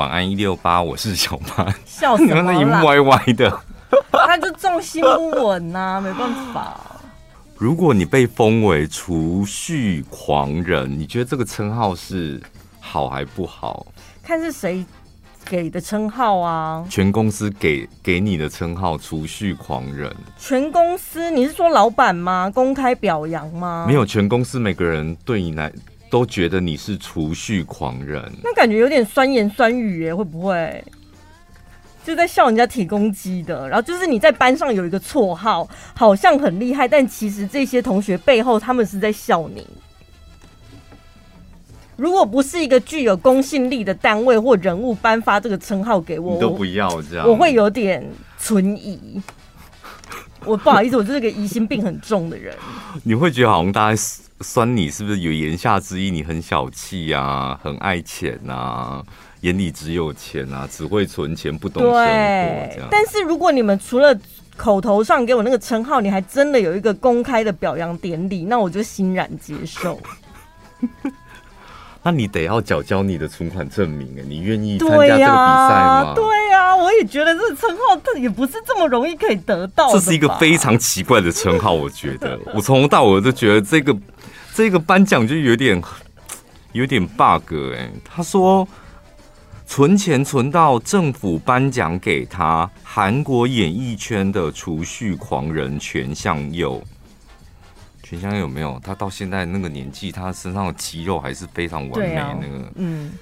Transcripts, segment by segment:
晚安一六八，我是小潘。笑死！你们那一幕歪歪的，他就重心不稳呐、啊，没办法。如果你被封为储蓄狂人，你觉得这个称号是好还不好？看是谁给的称号啊？全公司给给你的称号“储蓄狂人”。全公司，你是说老板吗？公开表扬吗？没有，全公司每个人对你来都觉得你是储蓄狂人。那感觉有点酸言酸语耶，会不会？就在笑人家铁公鸡的，然后就是你在班上有一个绰号，好像很厉害，但其实这些同学背后他们是在笑你。如果不是一个具有公信力的单位或人物颁发这个称号给我，你都不要这样，我会有点存疑。我不好意思，我就是个疑心病很重的人。你会觉得好像大家酸你，是不是有言下之意？你很小气啊，很爱钱啊。眼里只有钱啊，只会存钱，不懂生活。对，但是如果你们除了口头上给我那个称号，你还真的有一个公开的表扬典礼，那我就欣然接受。那你得要缴交你的存款证明哎，你愿意参加这个比赛吗？对呀、啊，我也觉得这个称号这也不是这么容易可以得到。这是一个非常奇怪的称号，我觉得我从头到尾都觉得这个这个颁奖就有点有点 bug 哎，他说。存钱存到政府颁奖给他，韩国演艺圈的储蓄狂人全相佑。全相佑有没有？他到现在那个年纪，他身上的肌肉还是非常完美。那个、啊，嗯，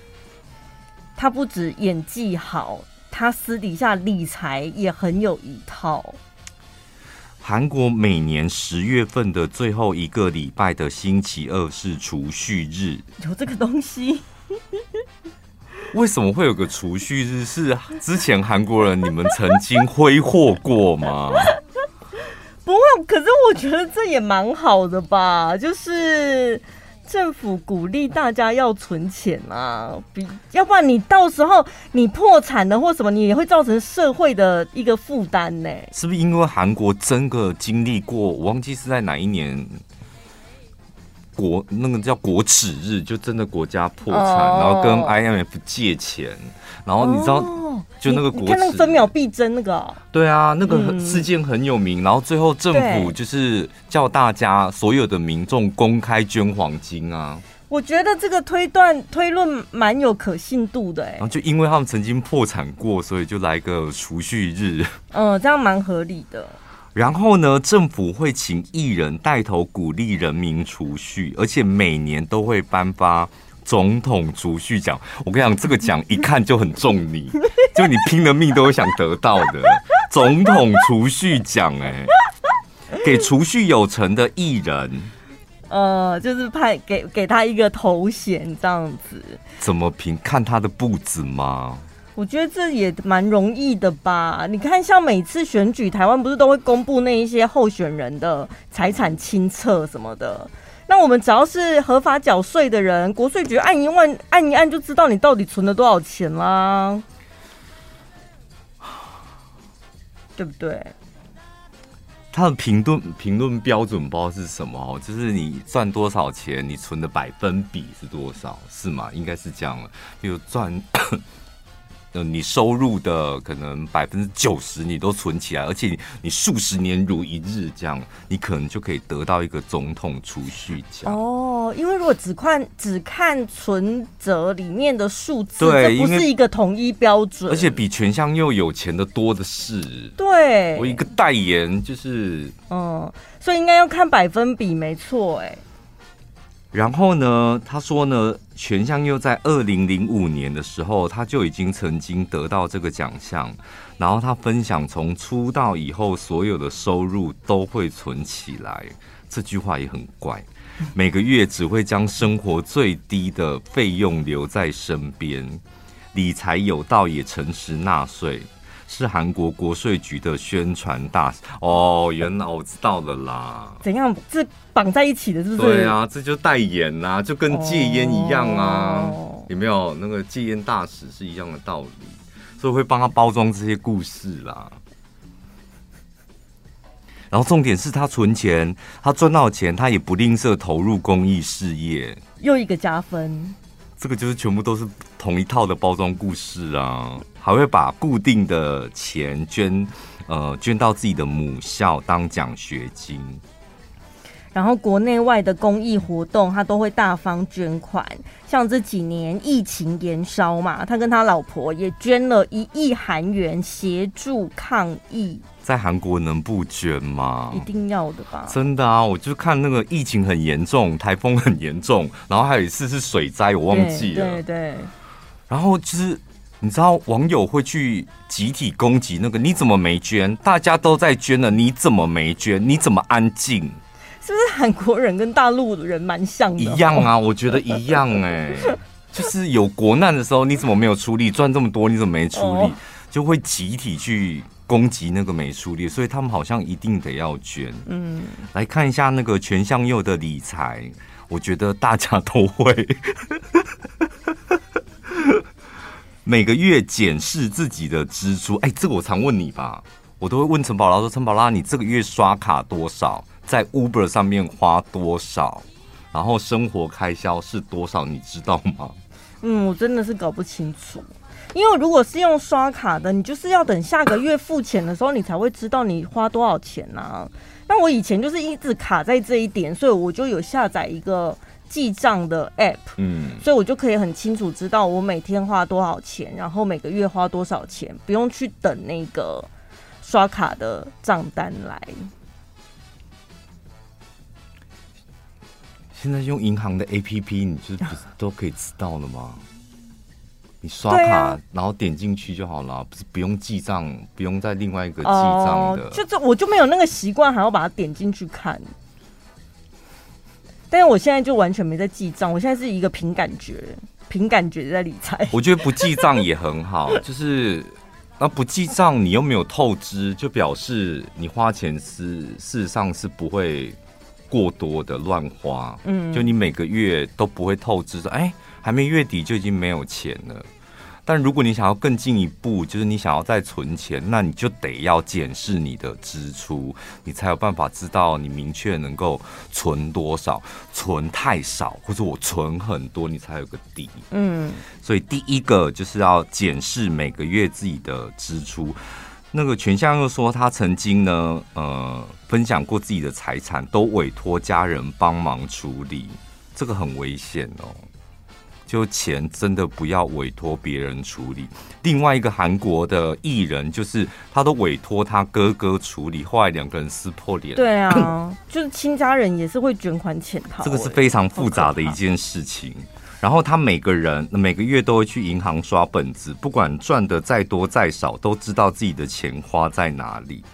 他不止演技好，他私底下理财也很有一套。韩国每年十月份的最后一个礼拜的星期二是储蓄日，有这个东西。为什么会有个储蓄日？是之前韩国人你们曾经挥霍过吗？不会，可是我觉得这也蛮好的吧。就是政府鼓励大家要存钱啊，比要不然你到时候你破产了或什么，你也会造成社会的一个负担呢。是不是因为韩国真的经历过？我忘记是在哪一年。国那个叫国耻日，就真的国家破产，oh. 然后跟 IMF 借钱，然后你知道，oh. 就那个国耻，看那个分秒必争那个，对啊，那个事件很有名，嗯、然后最后政府就是叫大家所有的民众公开捐黄金啊。我觉得这个推断推论蛮有可信度的哎。然后就因为他们曾经破产过，所以就来个储蓄日，嗯，这样蛮合理的。然后呢，政府会请艺人带头鼓励人民储蓄，而且每年都会颁发总统储蓄奖。我跟你讲，这个奖一看就很中你，就你拼了命都会想得到的总统储蓄奖。哎，给储蓄有成的艺人，呃，就是派给给他一个头衔这样子。怎么评？看他的步子吗？我觉得这也蛮容易的吧？你看，像每次选举，台湾不是都会公布那一些候选人的财产清册什么的？那我们只要是合法缴税的人，国税局按一万按一按就知道你到底存了多少钱啦，对不对？他的评论评论标准不知道是什么哦，就是你赚多少钱，你存的百分比是多少，是吗？应该是这样了，比如赚。你收入的可能百分之九十你都存起来，而且你数十年如一日这样，你可能就可以得到一个总统储蓄奖哦。因为如果只看只看存折里面的数字，对，这不是一个统一标准，而且比全乡又有钱的多的是。对，我一个代言就是，嗯，所以应该要看百分比，没错，哎。然后呢，他说呢，全相佑在二零零五年的时候，他就已经曾经得到这个奖项。然后他分享，从出道以后，所有的收入都会存起来。这句话也很怪，每个月只会将生活最低的费用留在身边，理财有道，也诚实纳税。是韩国国税局的宣传大使哦，原来我知道了啦。怎样？这绑在一起的，是不是？对啊，这就代言呐、啊，就跟戒烟一样啊。哦、有没有那个戒烟大使是一样的道理？所以会帮他包装这些故事啦。然后重点是他存钱，他赚到钱，他也不吝啬投入公益事业，又一个加分。这个就是全部都是同一套的包装故事啊，还会把固定的钱捐，呃，捐到自己的母校当奖学金。然后国内外的公益活动，他都会大方捐款。像这几年疫情延烧嘛，他跟他老婆也捐了一亿韩元协助抗疫。在韩国能不捐吗？一定要的吧？真的啊！我就看那个疫情很严重，台风很严重，然后还有一次是水灾，我忘记了。对对，对。然后就是你知道网友会去集体攻击那个，你怎么没捐？大家都在捐了，你怎么没捐？你怎么安静？是不是韩国人跟大陆人蛮像的？一样啊，我觉得一样哎、欸，就是有国难的时候，你怎么没有出力？赚这么多，你怎么没出力？就会集体去攻击那个没出力，所以他们好像一定得要捐。嗯，来看一下那个全向右的理财，我觉得大家都会 每个月检视自己的支出。哎、欸，这个我常问你吧，我都会问陈宝拉说：“陈宝拉，你这个月刷卡多少？”在 Uber 上面花多少，然后生活开销是多少，你知道吗？嗯，我真的是搞不清楚，因为如果是用刷卡的，你就是要等下个月付钱的时候，你才会知道你花多少钱啊。那我以前就是一直卡在这一点，所以我就有下载一个记账的 App，嗯，所以我就可以很清楚知道我每天花多少钱，然后每个月花多少钱，不用去等那个刷卡的账单来。现在用银行的 APP，你就是不是都可以知道了吗？你刷卡，啊、然后点进去就好了，不是不用记账，不用在另外一个记账的。就这，我就没有那个习惯，还要把它点进去看。但是我现在就完全没在记账，我现在是一个凭感觉，凭感觉在理财。我觉得不记账也很好，就是那不记账，你又没有透支，就表示你花钱是事实上是不会。过多的乱花，嗯，就你每个月都不会透支，说哎，还没月底就已经没有钱了。但如果你想要更进一步，就是你想要再存钱，那你就得要检视你的支出，你才有办法知道你明确能够存多少。存太少，或者我存很多，你才有个底。嗯，所以第一个就是要检视每个月自己的支出。那个全相佑说，他曾经呢，呃，分享过自己的财产，都委托家人帮忙处理，这个很危险哦。就钱真的不要委托别人处理。另外一个韩国的艺人，就是他都委托他哥哥处理，后来两个人撕破脸。对啊，就是亲家人也是会卷款潜逃，这个是非常复杂的一件事情。然后他每个人每个月都会去银行刷本子，不管赚的再多再少，都知道自己的钱花在哪里。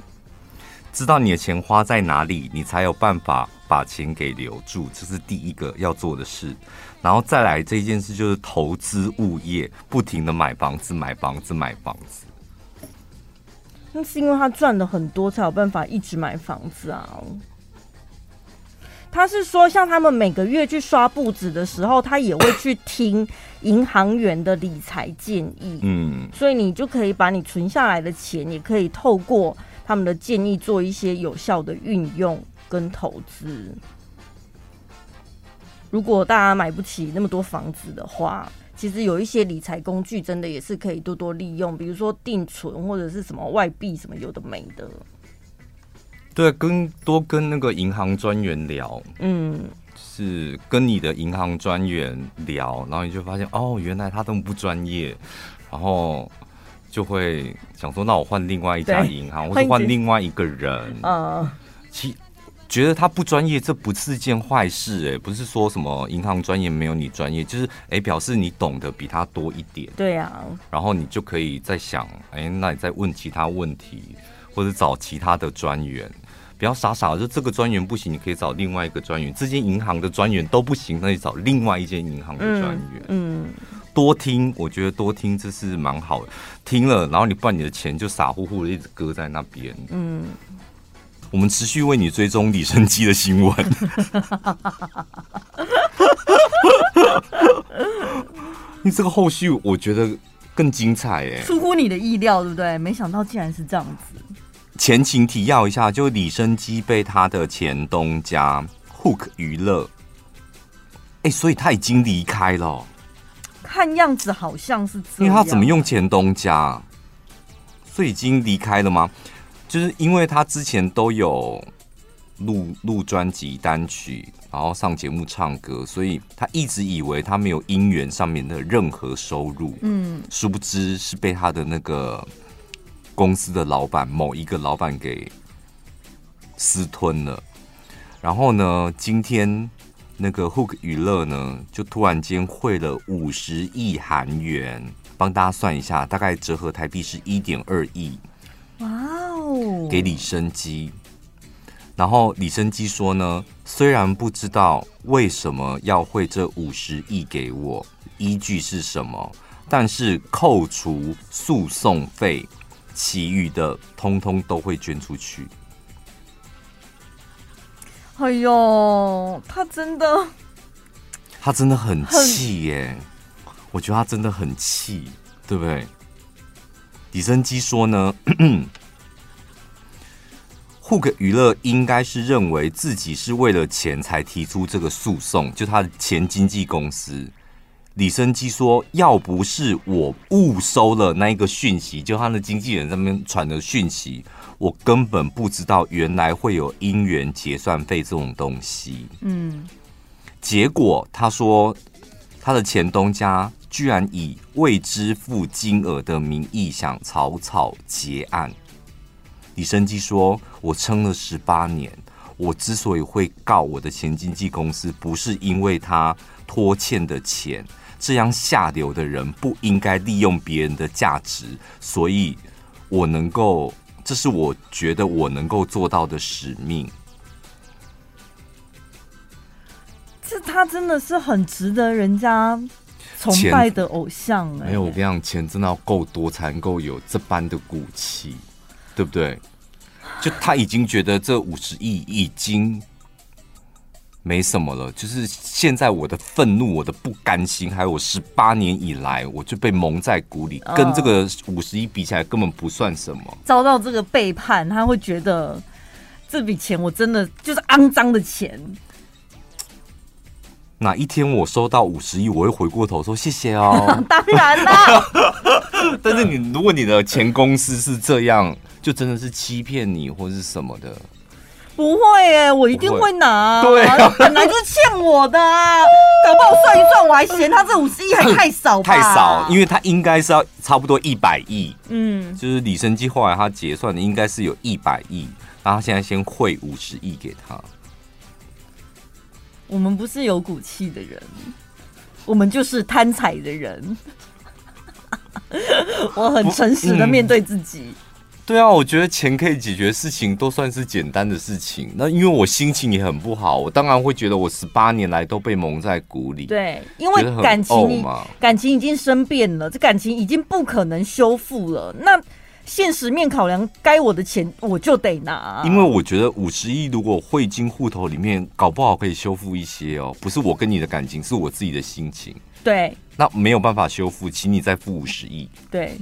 知道你的钱花在哪里，你才有办法把钱给留住，这是第一个要做的事。然后再来这件事就是投资物业，不停的买房子、买房子、买房子。那是因为他赚的很多，才有办法一直买房子啊。他是说，像他们每个月去刷簿子的时候，他也会去听银行员的理财建议。嗯，所以你就可以把你存下来的钱，也可以透过他们的建议做一些有效的运用跟投资。如果大家买不起那么多房子的话，其实有一些理财工具真的也是可以多多利用，比如说定存或者是什么外币什么有的没的。对，跟多跟那个银行专员聊，嗯，是跟你的银行专员聊，然后你就发现哦，原来他这么不专业，然后就会想说，那我换另外一家银行，或者换另外一个人，嗯，其觉得他不专业，这不是件坏事，哎，不是说什么银行专员没有你专业，就是哎，表示你懂得比他多一点，对呀，然后你就可以再想，哎，那你再问其他问题，或者找其他的专员。不要傻傻的，就这个专员不行，你可以找另外一个专员。这间银行的专员都不行，那你找另外一间银行的专员。嗯，多听，我觉得多听这是蛮好的。听了，然后你不然你的钱就傻乎乎的一直搁在那边。嗯，我们持续为你追踪李生基的新闻。你这个后续我觉得更精彩哎，出乎你的意料，对不对？没想到竟然是这样子。前情提要一下，就李生基被他的前东家 Hook 娱乐，哎、欸，所以他已经离开了，看样子好像是这样，因为他怎么用前东家？所以已经离开了吗？就是因为他之前都有录录专辑单曲，然后上节目唱歌，所以他一直以为他没有音源上面的任何收入。嗯，殊不知是被他的那个公司的老板某一个老板给私吞了。然后呢，今天那个 Hook 娱乐呢，就突然间汇了五十亿韩元，帮大家算一下，大概折合台币是一点二亿。哇哦！给李生基。然后李生基说呢，虽然不知道为什么要汇这五十亿给我，依据是什么，但是扣除诉讼费，其余的通通都会捐出去。哎呦，他真的，他真的很气耶！我觉得他真的很气，对不对？李生基说呢，Hook 娱乐应该是认为自己是为了钱才提出这个诉讼，就他的前经纪公司。李生基说，要不是我误收了那一个讯息，就他的经纪人在那边传的讯息。我根本不知道原来会有姻缘结算费这种东西。嗯，结果他说他的前东家居然以未支付金额的名义想草草结案。李生基说：“我撑了十八年，我之所以会告我的前经纪公司，不是因为他拖欠的钱，这样下流的人不应该利用别人的价值，所以我能够。”这是我觉得我能够做到的使命。这他真的是很值得人家崇拜的偶像哎！没有，我跟你讲，钱真的要够多才能够有这般的骨气，对不对？就他已经觉得这五十亿已经。没什么了，就是现在我的愤怒、我的不甘心，还有我十八年以来我就被蒙在鼓里，跟这个五十亿比起来根本不算什么。遭到这个背叛，他会觉得这笔钱我真的就是肮脏的钱。哪一天我收到五十亿，我会回过头说谢谢哦。当然啦，但是你如果你的前公司是这样，就真的是欺骗你或是什么的。不会哎，我一定会拿。对啊，本来就是欠我的啊，搞不好算一算，我还嫌他这五十亿还太少吧？太少，因为他应该是要差不多一百亿。嗯，就是李生基后来他结算的应该是有一百亿，然后他现在先汇五十亿给他。我们不是有骨气的人，我们就是贪财的人。我很诚实的面对自己。对啊，我觉得钱可以解决事情，都算是简单的事情。那因为我心情也很不好，我当然会觉得我十八年来都被蒙在鼓里。对，因为感情感情已经生变了，这感情已经不可能修复了。那现实面考量，该我的钱我就得拿。因为我觉得五十亿如果汇进户头里面，搞不好可以修复一些哦。不是我跟你的感情，是我自己的心情。对，那没有办法修复，请你再付五十亿。对。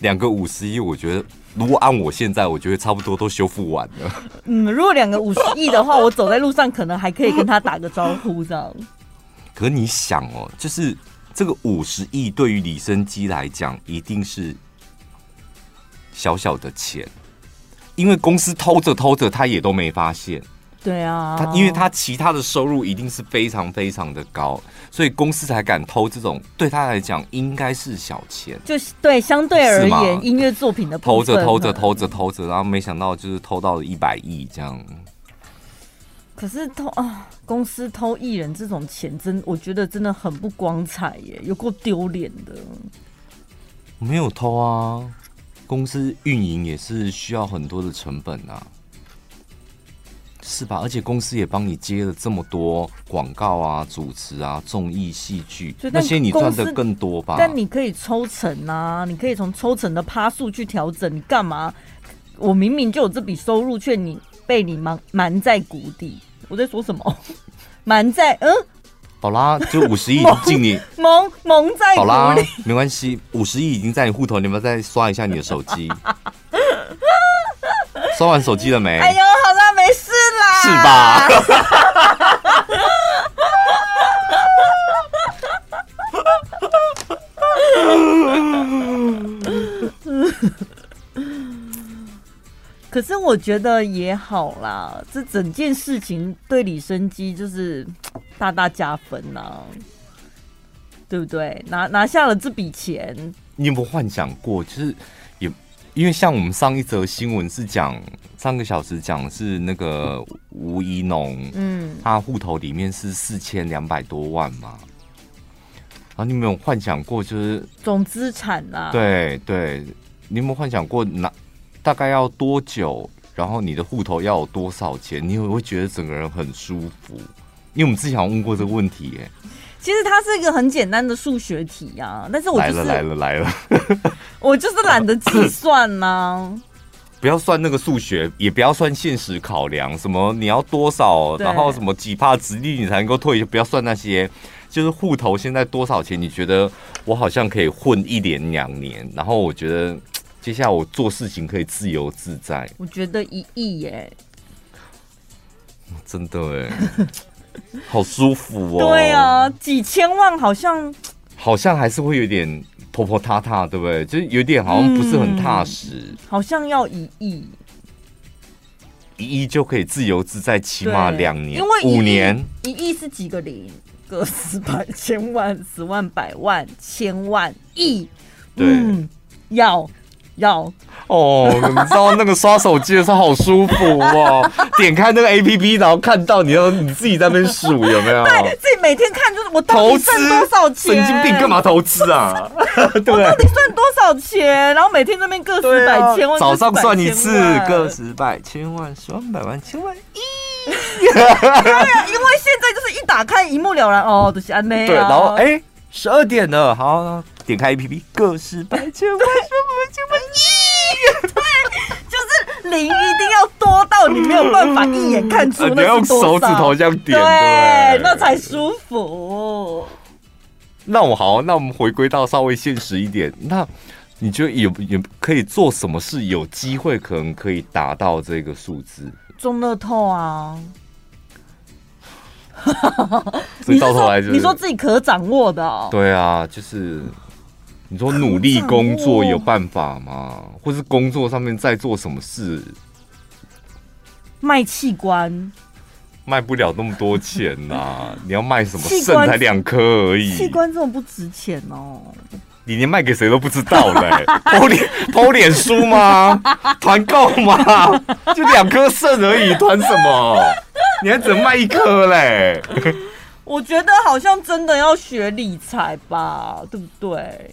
两个五十亿，我觉得如果按我现在，我觉得差不多都修复完了。嗯，如果两个五十亿的话，我走在路上可能还可以跟他打个招呼这样。可你想哦，就是这个五十亿对于李生基来讲，一定是小小的钱，因为公司偷着偷着，他也都没发现。对啊，他因为他其他的收入一定是非常非常的高，所以公司才敢偷这种对他来讲应该是小钱。就是对相对而言音乐作品的偷着偷着偷着偷着，然后没想到就是偷到了一百亿这样。可是偷啊，公司偷艺人这种钱真，我觉得真的很不光彩耶，有够丢脸的。没有偷啊，公司运营也是需要很多的成本啊。是吧？而且公司也帮你接了这么多广告啊、主持啊、综艺、戏剧，那些你赚的更多吧？但你可以抽成啊，你可以从抽成的趴数去调整。你干嘛？我明明就有这笔收入，却你被你瞒瞒在谷底。我在说什么？瞒在嗯？好啦，就五十亿 进你蒙蒙在。好啦，没关系，五十亿已经在你户头，你要不要再刷一下你的手机？刷完手机了没？哎呦，好啦，没事啦，是吧。可是我觉得也好啦这整件事情对李生基就是大大加分呐对不对？拿拿下了这笔钱。你有没有幻想过就是因为像我们上一则新闻是讲上个小时讲是那个吴怡农，嗯，他户头里面是四千两百多万嘛，然后你有没有幻想过？就是总资产啊？对对，你有没有幻想过哪？大概要多久？然后你的户头要有多少钱？你会不会觉得整个人很舒服？因为我们之前问过这个问题，哎，其实它是一个很简单的数学题呀，但是我、就是、来了来了来了，我就是懒得计算呐、啊。不要算那个数学，也不要算现实考量，什么你要多少，然后什么几趴殖利率你才能够退休，不要算那些，就是户头现在多少钱？你觉得我好像可以混一年两年，然后我觉得。接下来我做事情可以自由自在。我觉得一亿耶，真的哎，好舒服哦。对啊，几千万好像好像还是会有点婆婆塌塌，对不对？就是有点好像不是很踏实。嗯、好像要一亿，一亿就可以自由自在，起码两年，因为五年。一亿是几个零？个十百千万十万百万千万亿，对，嗯、要。要哦，你知道那个刷手机的时候好舒服哦，点开那个 APP，然后看到你要你自己在那边数有没有？对，自己每天看就是我到底赚多少钱？神经病，干嘛投资啊？对，我到底赚多少钱？然后每天那边个十百千万，啊、早上算一次，个十百千万十万百万千万亿。对啊，因为现在就是一打开一目了然哦，都是安内。对，然后哎，十二点了，好。点开 APP，个十百千万什么千万亿，对，就是零一定要多到你没有办法一眼看出那是多少，用手指头这样点，对，对那才舒服。那我好，那我们回归到稍微现实一点，那你觉得有有可以做什么事，有机会可能可以达到这个数字？中乐透啊！所以到头来就是你说自己可掌握的，哦，对啊，就是。你说努力工作有办法吗？或是工作上面在做什么事？卖器官，卖不了那么多钱呐、啊！你要卖什么？肾才两颗而已。器官这么不值钱哦！你连卖给谁都不知道嘞、欸？剖脸抛脸书吗？团购吗？就两颗肾而已，团什么？你还只能卖一颗嘞？我觉得好像真的要学理财吧，对不对？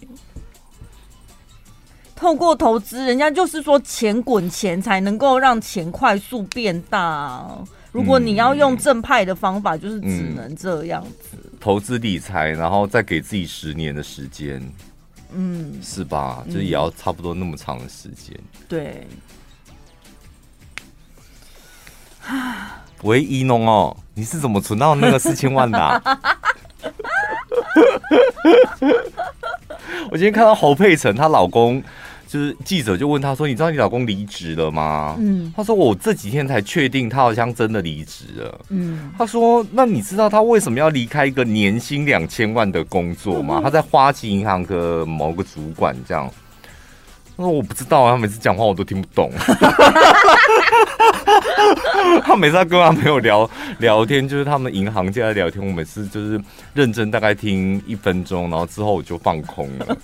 透过投资，人家就是说钱滚钱才能够让钱快速变大。如果你要用正派的方法，就是只能这样子。嗯、投资理财，然后再给自己十年的时间，嗯，是吧？就是也要差不多那么长的时间。对。喂，一农哦，你是怎么存到那个四千万的、啊？我今天看到侯佩岑她老公。就是记者就问他说：“你知道你老公离职了吗？”嗯，他说：“我这几天才确定他好像真的离职了。”嗯，他说：“那你知道他为什么要离开一个年薪两千万的工作吗？嗯、他在花旗银行的某个主管这样。”他说：“我不知道，他每次讲话我都听不懂。”他每次在跟他朋友聊聊天，就是他们银行界在聊天，我每次就是认真大概听一分钟，然后之后我就放空了。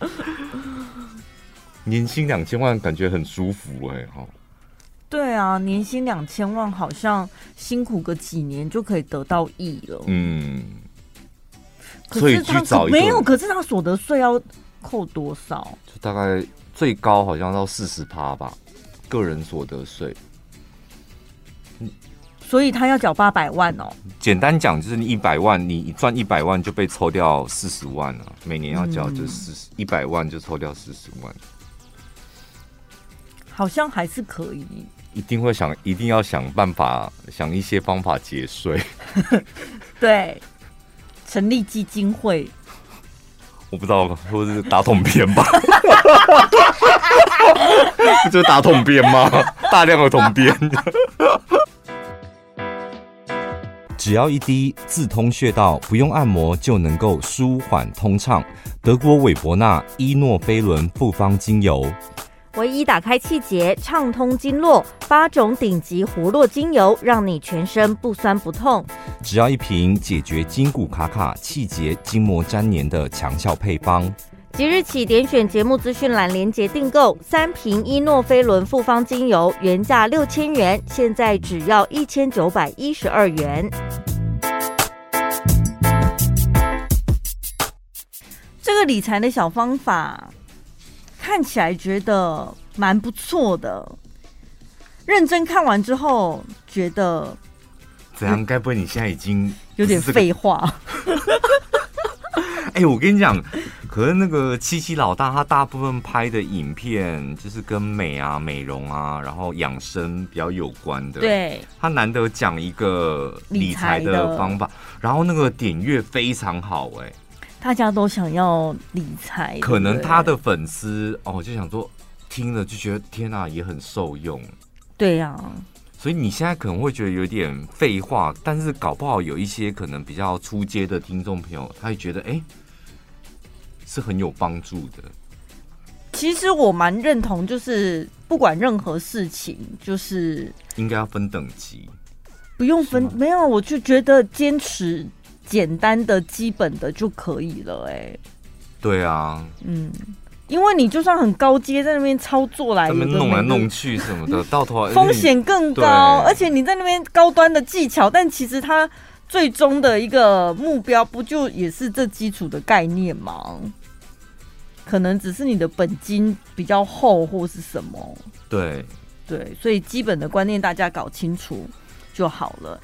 年薪两千万，感觉很舒服哎、欸，哈。对啊，年薪两千万，好像辛苦个几年就可以得到亿了。嗯。所以去找没有，可是他所得税要扣多少？就大概最高好像到四十趴吧，个人所得税。所以他要缴八百万哦。简单讲就是你一百万，你赚一百万就被抽掉四十万了，每年要缴就四十一百万就抽掉四十万。好像还是可以。一定会想，一定要想办法，想一些方法节税。对，成立基金会。我不知道，或者是打桶编吧？不就是打桶编吗？大量的桶编。只要一滴自通穴道，不用按摩就能够舒缓通畅。德国韦伯纳伊诺菲伦复方精油，唯一打开气节、畅通经络，八种顶级活络精油，让你全身不酸不痛。只要一瓶，解决筋骨卡卡、气结、筋膜粘连的强效配方。即日起点选节目资讯栏连接订购三瓶伊诺菲伦复方精油，原价六千元，现在只要一千九百一十二元。这个理财的小方法。看起来觉得蛮不错的，认真看完之后觉得怎样？该不会你现在已经有点废话？哎、欸，我跟你讲，可是那个七七老大他大部分拍的影片就是跟美啊、美容啊，然后养生比较有关的。对，他难得讲一个理财的方法，然后那个点阅非常好、欸，哎。大家都想要理财，可能他的粉丝哦，就想说听了就觉得天哪，也很受用。对呀，所以你现在可能会觉得有点废话，但是搞不好有一些可能比较出街的听众朋友，他会觉得哎，是很有帮助的。其实我蛮认同，就是不管任何事情，就是应该要分等级，不用分，没有，我就觉得坚持。简单的基本的就可以了，哎，对啊，嗯，因为你就算很高阶，在那边操作来，弄来弄去什么的，到头来 风险更高，而且你在那边高端的技巧，但其实它最终的一个目标不就也是这基础的概念吗？可能只是你的本金比较厚或是什么，对对，所以基本的观念大家搞清楚就好了。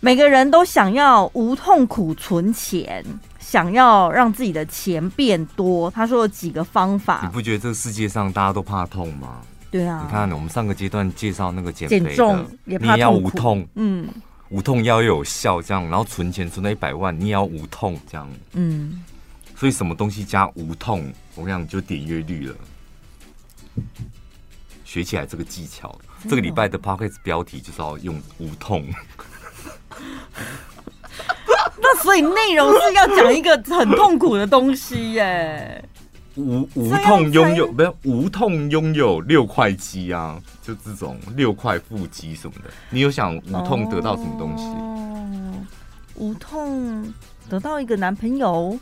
每个人都想要无痛苦存钱，想要让自己的钱变多。他说有几个方法，你不觉得这个世界上大家都怕痛吗？对啊，你看我们上个阶段介绍那个减减重也怕痛，你也要无痛，嗯，无痛要有效，这样，然后存钱存到一百万，你也要无痛，这样，嗯，所以什么东西加无痛，我跟你讲就点阅率了。学起来这个技巧，这个礼拜的 podcast 标题就是要用无痛。那所以内容是要讲一个很痛苦的东西耶，无无痛拥有，不是无痛拥有六块肌啊，就这种六块腹肌什么的，你有想无痛得到什么东西？哦，无痛得到一个男朋友，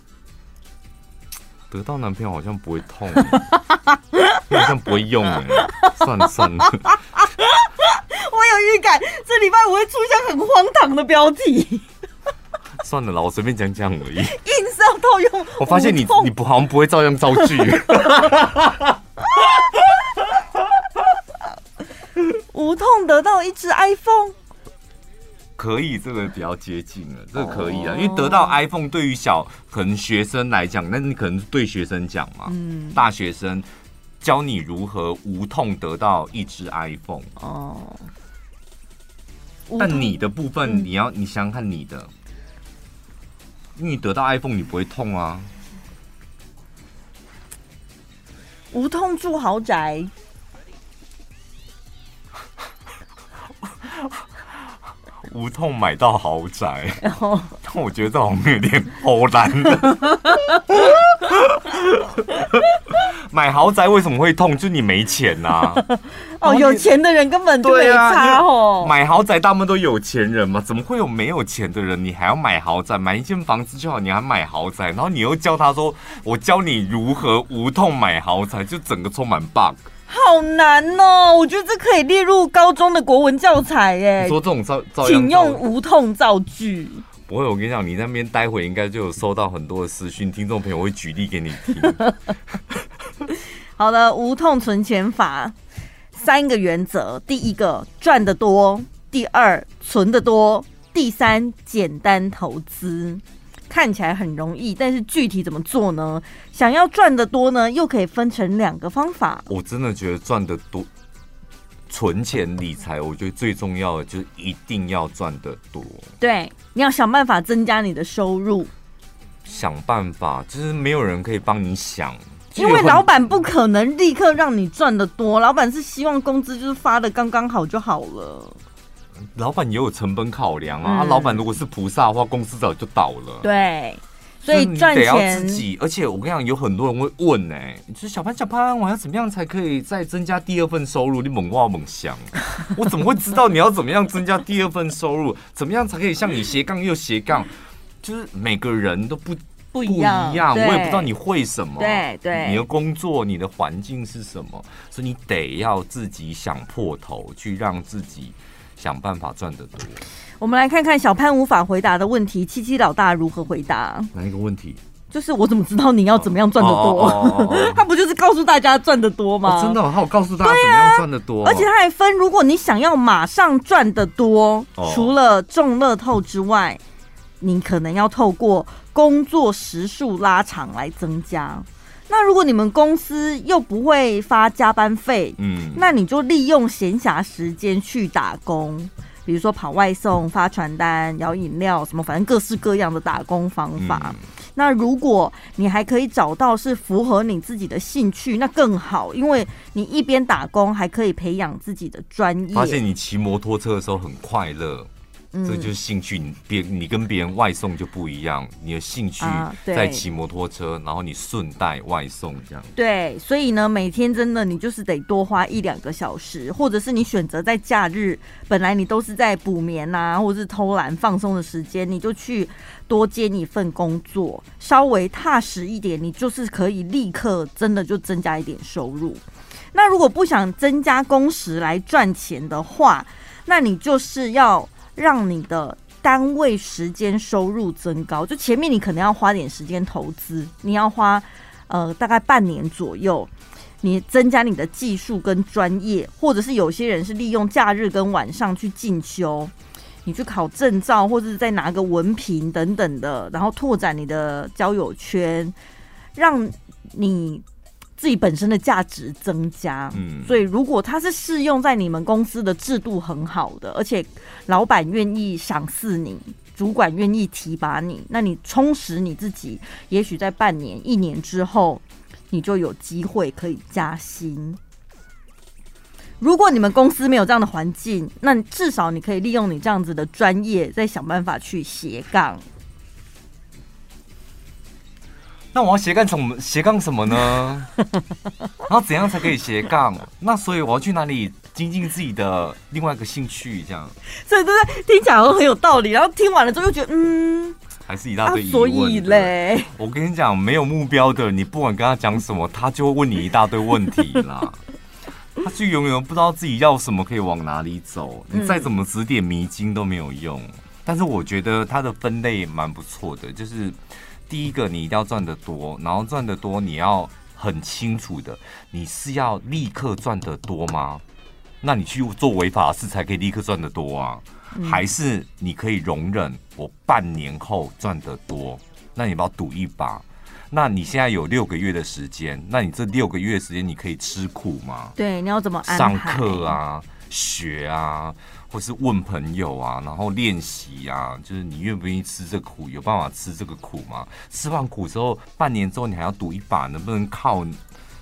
得到男朋友好像不会痛，好像不会用哎，算了算了。我有预感，这礼拜我会出现很荒唐的标题。算了啦，我随便讲讲而已。硬是要套用，我发现你你不好像不会照样造句。无痛得到一只 iPhone，可以，这个比较接近了，这个可以啊，因为得到 iPhone 对于小可能学生来讲，那你可能对学生讲嘛，嗯，大学生。教你如何无痛得到一只 iPhone 哦，但你的部分你要你想想看你的，你得到 iPhone 你不会痛啊，无痛住豪宅。无痛买到豪宅，但我觉得这好像有点欧然的。买豪宅为什么会痛？就你没钱呐、啊？哦，有钱的人根本就没差哦。买豪宅大部分都有钱人嘛，怎么会有没有钱的人？你还要买豪宅？买一间房子就好，你还买豪宅？然后你又教他说：“我教你如何无痛买豪宅。”就整个充满 bug。好难哦！我觉得这可以列入高中的国文教材耶。你说这种造造，请用无痛造句。不会，我跟你讲，你那边待会应该就有收到很多的私讯，听众朋友会举例给你听。好的，无痛存钱法三个原则：第一个赚得多，第二存得多，第三简单投资。看起来很容易，但是具体怎么做呢？想要赚得多呢，又可以分成两个方法。我真的觉得赚得多，存钱理财，我觉得最重要的就是一定要赚得多。对，你要想办法增加你的收入。想办法，就是没有人可以帮你想，因为老板不可能立刻让你赚的多，老板是希望工资就是发的刚刚好就好了。老板也有成本考量啊！嗯、啊老板如果是菩萨的话，公司早就倒了。对，所以赚钱得要自己，而且我跟你讲，有很多人会问呢、欸，就是小潘小潘，我要怎么样才可以再增加第二份收入？你猛挖猛想，我怎么会知道你要怎么样增加第二份收入？怎么样才可以像你斜杠又斜杠？就是每个人都不不一样，不一样，我也不知道你会什么，对对，你的工作、你的环境是什么，所以你得要自己想破头去让自己想办法赚得多。我们来看看小潘无法回答的问题，七七老大如何回答？哪一个问题？就是我怎么知道你要怎么样赚得多？他不就是告诉大家赚得多吗？哦、真的，他有告诉大家怎么样赚得多，而且他还分，如果你想要马上赚得多，除了中乐透之外，你可能要透过工作时数拉长来增加。那如果你们公司又不会发加班费，嗯，那你就利用闲暇时间去打工。比如说跑外送、发传单、摇饮料，什么反正各式各样的打工方法。嗯。那如果你还可以找到是符合你自己的兴趣，那更好，因为你一边打工还可以培养自己的专业。发现你骑摩托车的时候很快乐。这就是兴趣，你别你跟别人外送就不一样，你的兴趣在骑摩托车，然后你顺带外送这样。对，所以呢，每天真的你就是得多花一两个小时，或者是你选择在假日，本来你都是在补眠啊，或者是偷懒放松的时间，你就去多接一份工作，稍微踏实一点，你就是可以立刻真的就增加一点收入。那如果不想增加工时来赚钱的话，那你就是要。让你的单位时间收入增高，就前面你可能要花点时间投资，你要花呃大概半年左右，你增加你的技术跟专业，或者是有些人是利用假日跟晚上去进修，你去考证照，或者是再拿个文凭等等的，然后拓展你的交友圈，让你。自己本身的价值增加，嗯，所以如果它是适用在你们公司的制度很好的，而且老板愿意赏赐你，主管愿意提拔你，那你充实你自己，也许在半年、一年之后，你就有机会可以加薪。如果你们公司没有这样的环境，那至少你可以利用你这样子的专业，再想办法去斜杠。那我要斜杠什么？斜杠什么呢？然后怎样才可以斜杠？那所以我要去哪里精进自己的另外一个兴趣？这样，所以对对，听起来很有道理。然后听完了之后又觉得，嗯，还是一大堆疑问。所以嘞，我跟你讲，没有目标的，你不管跟他讲什么，他就会问你一大堆问题啦。他就永远不知道自己要什么，可以往哪里走。你再怎么指点迷津都没有用。但是我觉得他的分类蛮不错的，就是。第一个，你一定要赚得多，然后赚得多，你要很清楚的，你是要立刻赚得多吗？那你去做违法的事才可以立刻赚得多啊？还是你可以容忍我半年后赚得多？那你要不要赌一把？那你现在有六个月的时间，那你这六个月的时间你可以吃苦吗？对，你要怎么？上课啊，学啊。或是问朋友啊，然后练习啊，就是你愿不愿意吃这苦？有办法吃这个苦吗？吃完苦之后，半年之后你还要赌一把，能不能靠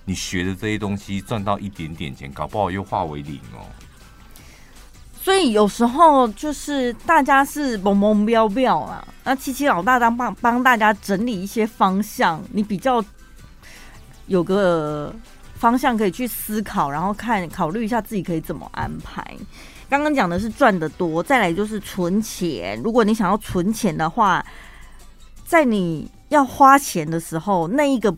你学的这些东西赚到一点点钱？搞不好又化为零哦。所以有时候就是大家是懵懵飙飙啊，那七七老大当帮帮大家整理一些方向，你比较有个方向可以去思考，然后看考虑一下自己可以怎么安排。刚刚讲的是赚得多，再来就是存钱。如果你想要存钱的话，在你要花钱的时候，那一个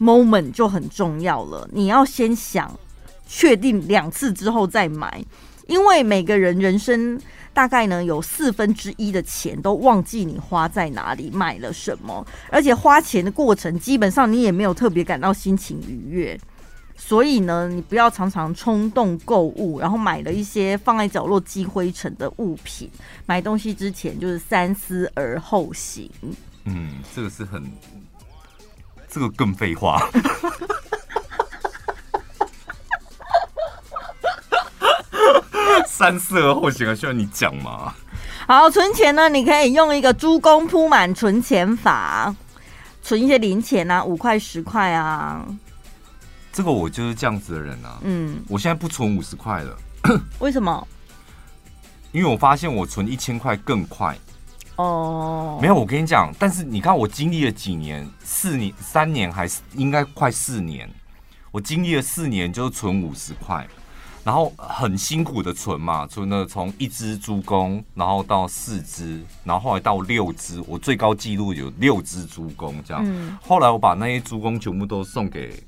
moment 就很重要了。你要先想，确定两次之后再买，因为每个人人生大概呢有四分之一的钱都忘记你花在哪里，买了什么，而且花钱的过程基本上你也没有特别感到心情愉悦。所以呢，你不要常常冲动购物，然后买了一些放在角落积灰尘的物品。买东西之前就是三思而后行。嗯，这个是很，这个更废话。三思而后行啊，需要你讲吗？好，存钱呢，你可以用一个猪公铺满存钱法，存一些零钱啊，五块十块啊。这个我就是这样子的人啊，嗯，我现在不存五十块了，为什么？因为我发现我存一千块更快。哦，没有，我跟你讲，但是你看我经历了几年，四年、三年还是应该快四年，我经历了四年就是存五十块，然后很辛苦的存嘛，存了从一只猪公，然后到四只，然后后来到六只，我最高纪录有六只猪公这样。嗯，后来我把那些猪公全部都送给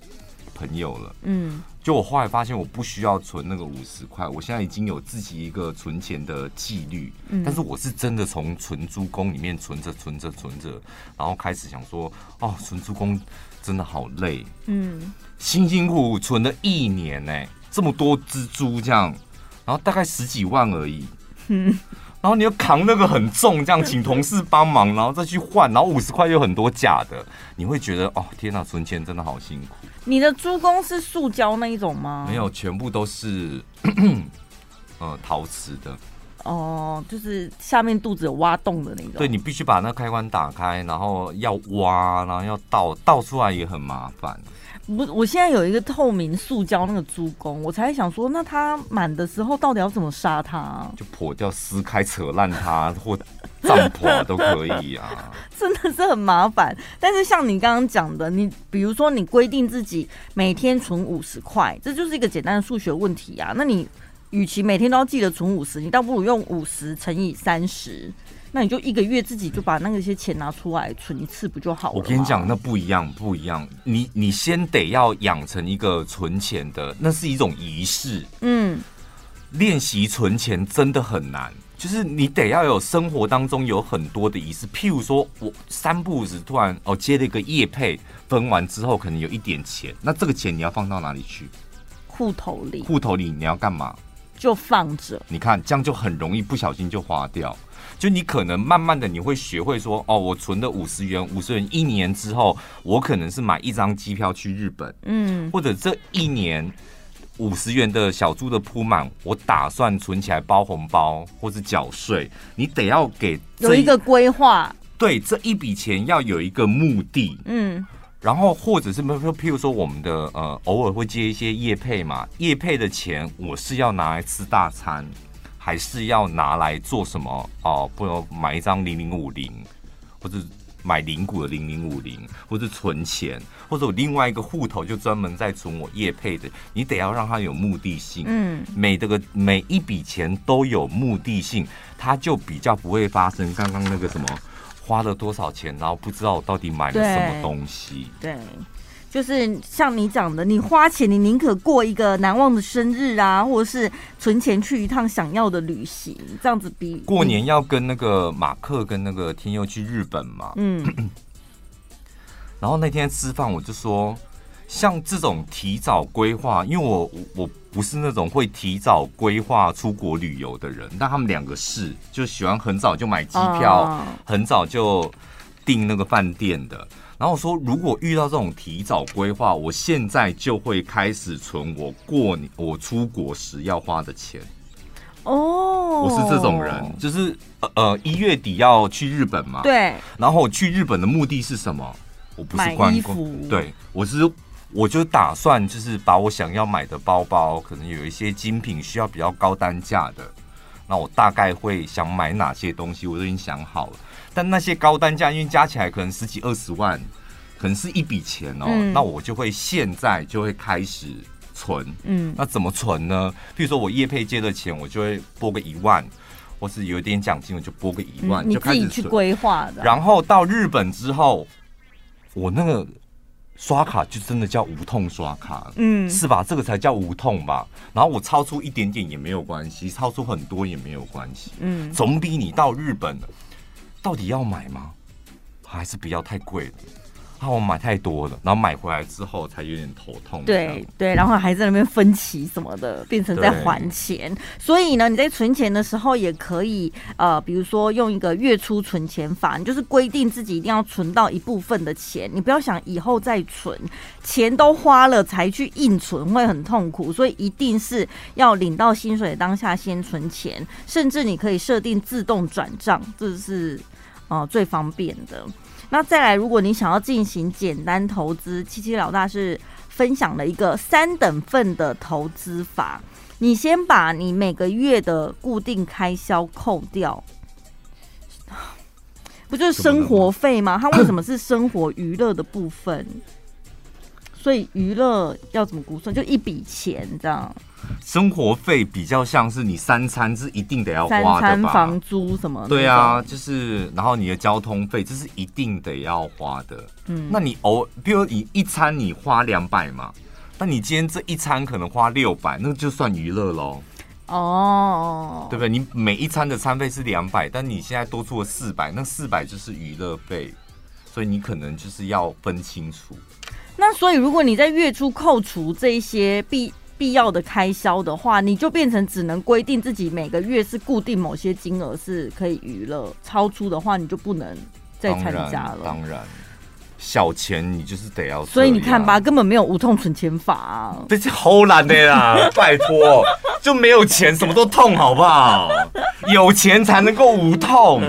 朋友了。嗯。就我后来发现，我不需要存那个五十块，我现在已经有自己一个存钱的纪律。嗯，但是我是真的从存猪工里面存着、存着、存着，然后开始想说，哦，存猪工真的好累。嗯，辛辛苦苦存了一年呢，这么多只猪这样，然后大概十几万而已。嗯。然后你要扛那个很重，这样请同事帮忙，然后再去换，然后五十块又很多假的，你会觉得哦，天哪，存钱真的好辛苦。你的猪公是塑胶那一种吗？没有，全部都是 陶瓷的。哦，就是下面肚子有挖洞的那种。对，你必须把那开关打开，然后要挖，然后要倒倒出来也很麻烦。不，我现在有一个透明塑胶那个猪公，我才想说，那它满的时候到底要怎么杀它啊？就破掉、撕开、扯烂它，或脏破都可以啊。真的是很麻烦。但是像你刚刚讲的，你比如说你规定自己每天存五十块，这就是一个简单的数学问题啊。那你与其每天都要记得存五十，你倒不如用五十乘以三十。那你就一个月自己就把那个些钱拿出来存一次不就好了？我跟你讲，那不一样，不一样。你你先得要养成一个存钱的，那是一种仪式。嗯，练习存钱真的很难，就是你得要有生活当中有很多的仪式。譬如说，我三不五时突然哦接了一个业配，分完之后可能有一点钱，那这个钱你要放到哪里去？户头里。户头里你要干嘛？就放着。你看这样就很容易不小心就花掉。就你可能慢慢的你会学会说哦，我存的五十元，五十元一年之后，我可能是买一张机票去日本，嗯，或者这一年五十元的小猪的铺满，我打算存起来包红包或者缴税。你得要给有一个规划，对这一笔钱要有一个目的，嗯，然后或者是譬如说我们的呃偶尔会接一些业配嘛，业配的钱我是要拿来吃大餐。还是要拿来做什么哦？不如买一张零零五零，或者买零股的零零五零，或者存钱，或者我另外一个户头就专门在存我业配的。你得要让它有目的性，嗯，每这个每一笔钱都有目的性，它就比较不会发生刚刚那个什么花了多少钱，然后不知道我到底买了什么东西，对。对就是像你讲的，你花钱，你宁可过一个难忘的生日啊，或者是存钱去一趟想要的旅行，这样子比过年要跟那个马克跟那个天佑去日本嘛。嗯。然后那天吃饭，我就说，像这种提早规划，因为我我不是那种会提早规划出国旅游的人，但他们两个是，就喜欢很早就买机票，啊、很早就订那个饭店的。然后我说，如果遇到这种提早规划，我现在就会开始存我过年我出国时要花的钱。哦，我是这种人，就是呃呃一月底要去日本嘛。对。然后我去日本的目的是什么？我不是观光。对，我是我就打算就是把我想要买的包包，可能有一些精品需要比较高单价的，那我大概会想买哪些东西，我都已经想好了。但那些高单价，因为加起来可能十几二十万，可能是一笔钱哦。嗯、那我就会现在就会开始存。嗯，那怎么存呢？譬如说我业配借的钱，我就会拨个一万，或是有一点奖金，我就拨个一万，就开始去规划的。然后到日本之后，我那个刷卡就真的叫无痛刷卡，嗯，是吧？这个才叫无痛吧。然后我超出一点点也没有关系，超出很多也没有关系，嗯，总比你到日本。到底要买吗？还是不要太贵了？啊，我买太多了，然后买回来之后才有点头痛。对对，然后还在那边分期什么的，变成在还钱。所以呢，你在存钱的时候也可以，呃，比如说用一个月初存钱法，你就是规定自己一定要存到一部分的钱，你不要想以后再存，钱都花了才去硬存会很痛苦，所以一定是要领到薪水当下先存钱，甚至你可以设定自动转账，这是。哦，最方便的。那再来，如果你想要进行简单投资，七七老大是分享了一个三等份的投资法。你先把你每个月的固定开销扣掉，不就是生活费吗？它为什么是生活娱乐的部分？所以娱乐要怎么估算？就一笔钱这样。生活费比较像是你三餐是一定得要花的吧？三餐、房租什么？对啊，就是然后你的交通费这是一定得要花的。嗯，那你偶比如你一餐你花两百嘛，那你今天这一餐可能花六百，那就算娱乐喽。哦，对不对？你每一餐的餐费是两百，但你现在多出了四百，那四百就是娱乐费，所以你可能就是要分清楚。那所以如果你在月初扣除这一些必必要的开销的话，你就变成只能规定自己每个月是固定某些金额是可以娱乐，超出的话你就不能再参加了。当然。小钱你就是得要，所以你看吧，根本没有无痛存钱法啊！这是好难的啦，拜托，就没有钱什么都痛，好不好？有钱才能够无痛。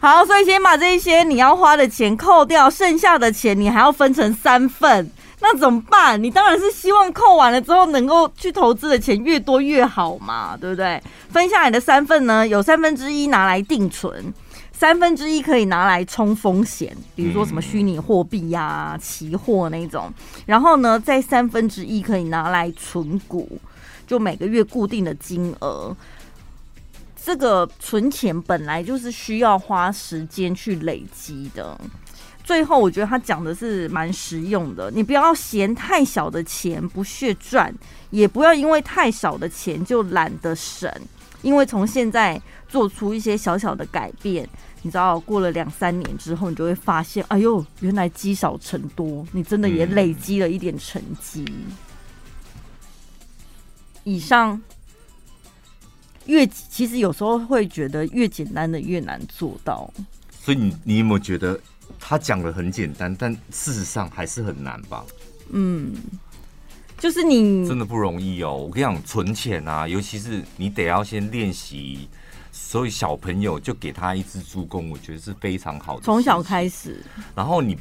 好，所以先把这一些你要花的钱扣掉，剩下的钱你还要分成三份，那怎么办？你当然是希望扣完了之后能够去投资的钱越多越好嘛，对不对？分下来的三份呢，有三分之一拿来定存。三分之一可以拿来冲风险，比如说什么虚拟货币呀、期货那种。然后呢，再三分之一可以拿来存股，就每个月固定的金额。这个存钱本来就是需要花时间去累积的。最后，我觉得他讲的是蛮实用的。你不要嫌太小的钱不屑赚，也不要因为太少的钱就懒得省，因为从现在做出一些小小的改变。你知道，过了两三年之后，你就会发现，哎呦，原来积少成多，你真的也累积了一点成绩。以上越其实有时候会觉得越简单的越难做到。所以你你有没有觉得他讲的很简单，但事实上还是很难吧？嗯，就是你真的不容易哦。我跟你讲，存钱啊，尤其是你得要先练习。所以小朋友就给他一支猪公，我觉得是非常好的。从小开始，然后你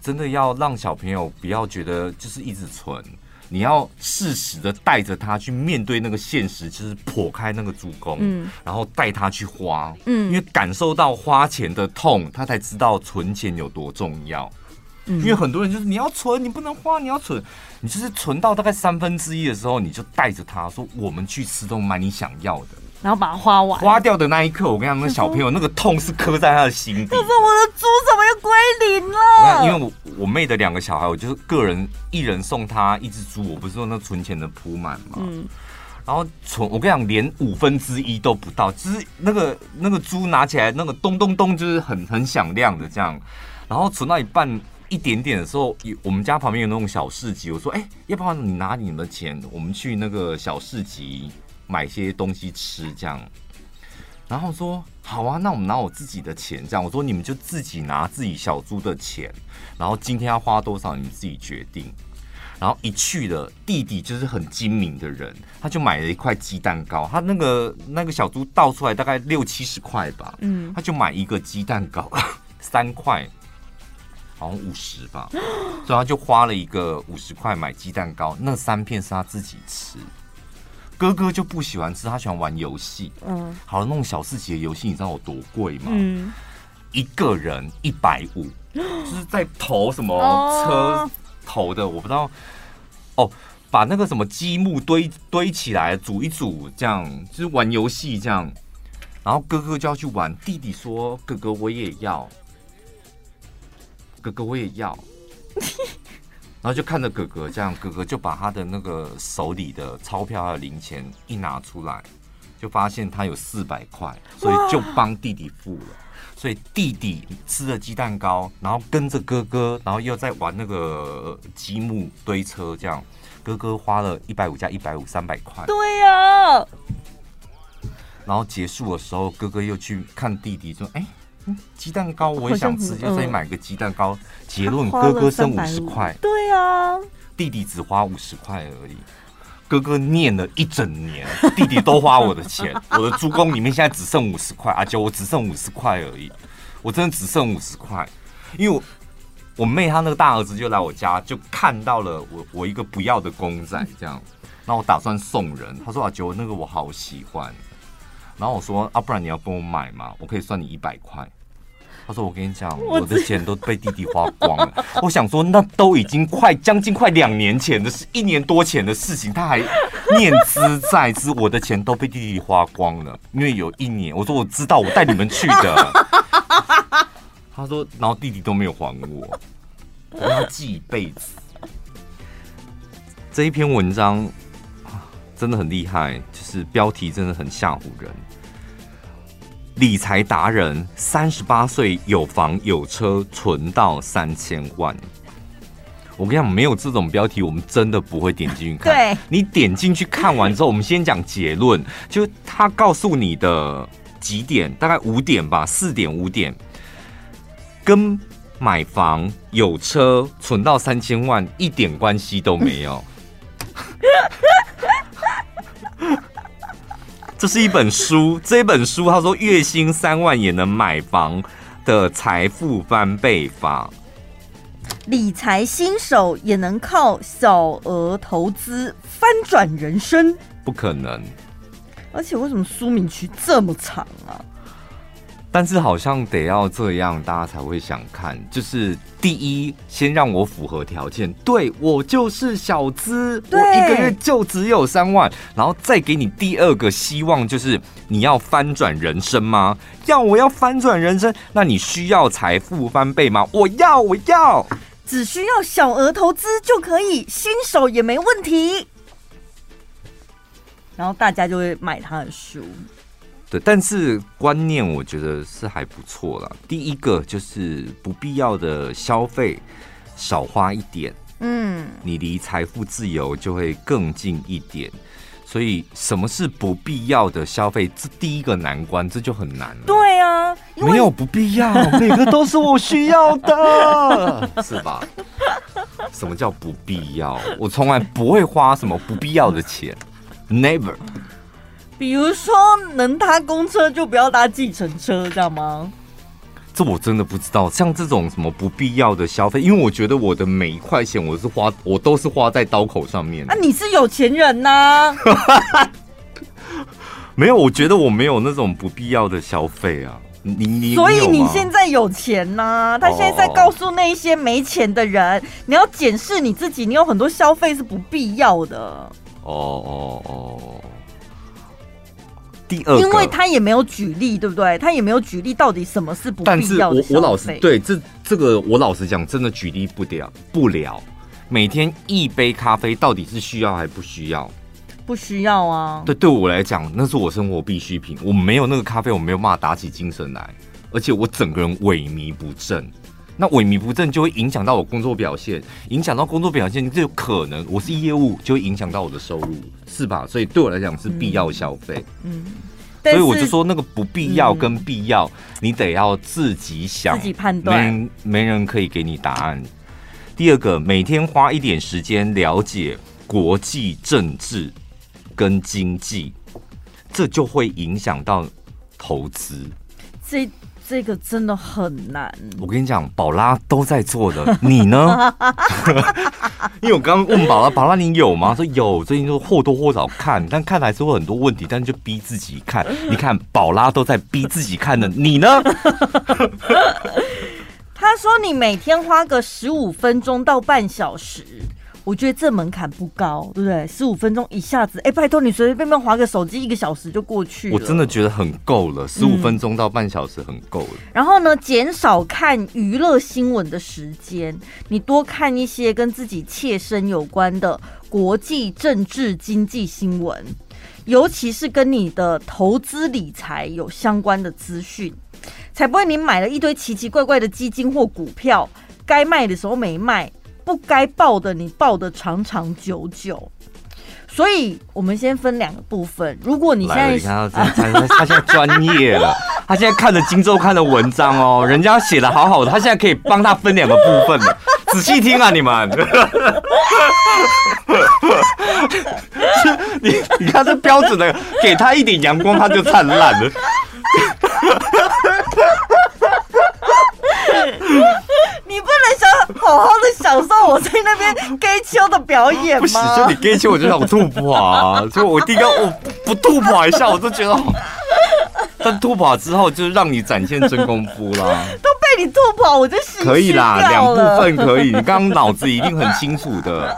真的要让小朋友不要觉得就是一直存，你要适时的带着他去面对那个现实，就是破开那个主攻，嗯，然后带他去花，嗯，因为感受到花钱的痛，他才知道存钱有多重要。嗯，因为很多人就是你要存，你不能花，你要存，你就是存到大概三分之一的时候，你就带着他说：“我们去吃都买你想要的。”然后把它花完，花掉的那一刻，我跟他们小朋友那个痛是刻在他的心底。可是我的猪怎么又归零了？因为我我妹的两个小孩，我就是个人一人送他一只猪，我不是说那存钱的铺满嘛。嗯。然后存，我跟你讲，连五分之一都不到，就是那个那个猪拿起来那个咚咚咚，就是很很响亮的这样。然后存到一半一点点的时候，我们家旁边有那种小市集，我说：“哎，要不然你拿你们的钱，我们去那个小市集。”买些东西吃这样，然后说好啊，那我们拿我自己的钱这样。我说你们就自己拿自己小猪的钱，然后今天要花多少你们自己决定。然后一去了，弟弟就是很精明的人，他就买了一块鸡蛋糕，他那个那个小猪倒出来大概六七十块吧，嗯，他就买一个鸡蛋糕 三块，好像五十吧，所以他就花了一个五十块买鸡蛋糕，那三片是他自己吃。哥哥就不喜欢吃，他喜欢玩游戏。嗯，好了，那种小市集的游戏，你知道有多贵吗？嗯，一个人一百五，就是在投什么车投的，我不知道。哦，把那个什么积木堆堆起来，组一组，这样就是玩游戏这样。然后哥哥就要去玩，弟弟说：“哥哥我也要，哥哥我也要。”然后就看着哥哥这样，哥哥就把他的那个手里的钞票还有零钱一拿出来，就发现他有四百块，所以就帮弟弟付了。所以弟弟吃了鸡蛋糕，然后跟着哥哥，然后又在玩那个积木堆车，这样哥哥花了一百五加一百五，三百块。对呀。然后结束的时候，哥哥又去看弟弟，说：“哎。”鸡蛋糕我也想吃，就再买个鸡蛋糕。结论哥哥剩五十块，对啊，弟弟只花五十块而已。哥哥念了一整年，弟弟都花我的钱，我的猪公里面现在只剩五十块，而且我只剩五十块而已，我真的只剩五十块。因为我我妹她那个大儿子就来我家，就看到了我我一个不要的公仔这样，那我打算送人，他说阿九那个我好喜欢，然后我说啊，不然你要跟我买嘛，我可以算你一百块。他说：“我跟你讲，我的钱都被弟弟花光了。”我想说，那都已经快将近快两年前的事，一年多前的事情，他还念兹在兹，我的钱都被弟弟花光了。因为有一年，我说我知道，我带你们去的。他说，然后弟弟都没有还我，我要记一辈子。这一篇文章真的很厉害，就是标题真的很吓唬人。理财达人三十八岁有房有车，存到三千万。我跟你讲，没有这种标题，我们真的不会点进去看。对，你点进去看完之后，我们先讲结论，就他告诉你的几点，大概五点吧，四点五点，跟买房有车存到三千万一点关系都没有。这是一本书，这本书他说月薪三万也能买房的财富翻倍法，理财新手也能靠小额投资翻转人生，不可能。而且为什么书名取这么长啊？但是好像得要这样，大家才会想看。就是第一，先让我符合条件，对，我就是小资，我一个月就只有三万，然后再给你第二个希望，就是你要翻转人生吗？要，我要翻转人生，那你需要财富翻倍吗？我要，我要，只需要小额投资就可以，新手也没问题。然后大家就会买他的书。对，但是观念我觉得是还不错啦。第一个就是不必要的消费少花一点，嗯，你离财富自由就会更近一点。所以什么是不必要的消费？这第一个难关，这就很难了。对啊，没有不必要，每个都是我需要的，是吧？什么叫不必要？我从来不会花什么不必要的钱，never。比如说，能搭公车就不要搭计程车，这样吗？这我真的不知道。像这种什么不必要的消费，因为我觉得我的每一块钱，我是花，我都是花在刀口上面。啊，你是有钱人呐、啊？没有，我觉得我没有那种不必要的消费啊。你你，所以你现在有钱呐、啊？他现在在告诉那一些没钱的人，你要检视你自己，你有很多消费是不必要的。哦哦哦。第二，因为他也没有举例，对不对？他也没有举例到底什么是不必要。但是我我老实对这这个我老实讲，真的举例不了不了。每天一杯咖啡到底是需要还不需要？不需要啊。对，对我来讲，那是我生活必需品。我没有那个咖啡，我没有办法打起精神来，而且我整个人萎靡不振。那萎靡不振就会影响到我工作表现，影响到工作表现就有可能我是业务，就会影响到我的收入，是吧？所以对我来讲是必要消费。嗯，所以我就说那个不必要跟必要，你得要自己想，自己判断，没没人可以给你答案。第二个，每天花一点时间了解国际政治跟经济，这就会影响到投资。这。这个真的很难。我跟你讲，宝拉都在做的，你呢？因为我刚刚问宝拉，宝拉你有吗？说有，最近就或多或少看，但看来是会很多问题，但就逼自己看。你看，宝拉都在逼自己看的，你呢？他说你每天花个十五分钟到半小时。我觉得这门槛不高，对不对？十五分钟一下子，哎，拜托你随随便便划个手机，一个小时就过去了。我真的觉得很够了，十五分钟到半小时很够了。然后呢，减少看娱乐新闻的时间，你多看一些跟自己切身有关的国际政治经济新闻，尤其是跟你的投资理财有相关的资讯，才不会你买了一堆奇奇怪怪的基金或股票，该卖的时候没卖。不该报的，你报的长长久久，所以我们先分两个部分。如果你现在，你看他，他他现在专业了，他现在看了《今周刊》的文章哦，人家写的好好的，他现在可以帮他分两个部分了。仔细听啊，你们，你你看这标准的，给他一点阳光，他就灿烂了。你不能想好好的享受我在那边 gay 秋的表演吗？不行，就你 gay 秋，我就想吐破啊！就我第一个 我不吐破一下，我都觉得好但吐跑之后就让你展现真功夫啦。都被你吐跑，我就可以啦，两部分可以。你刚刚脑子一定很清楚的。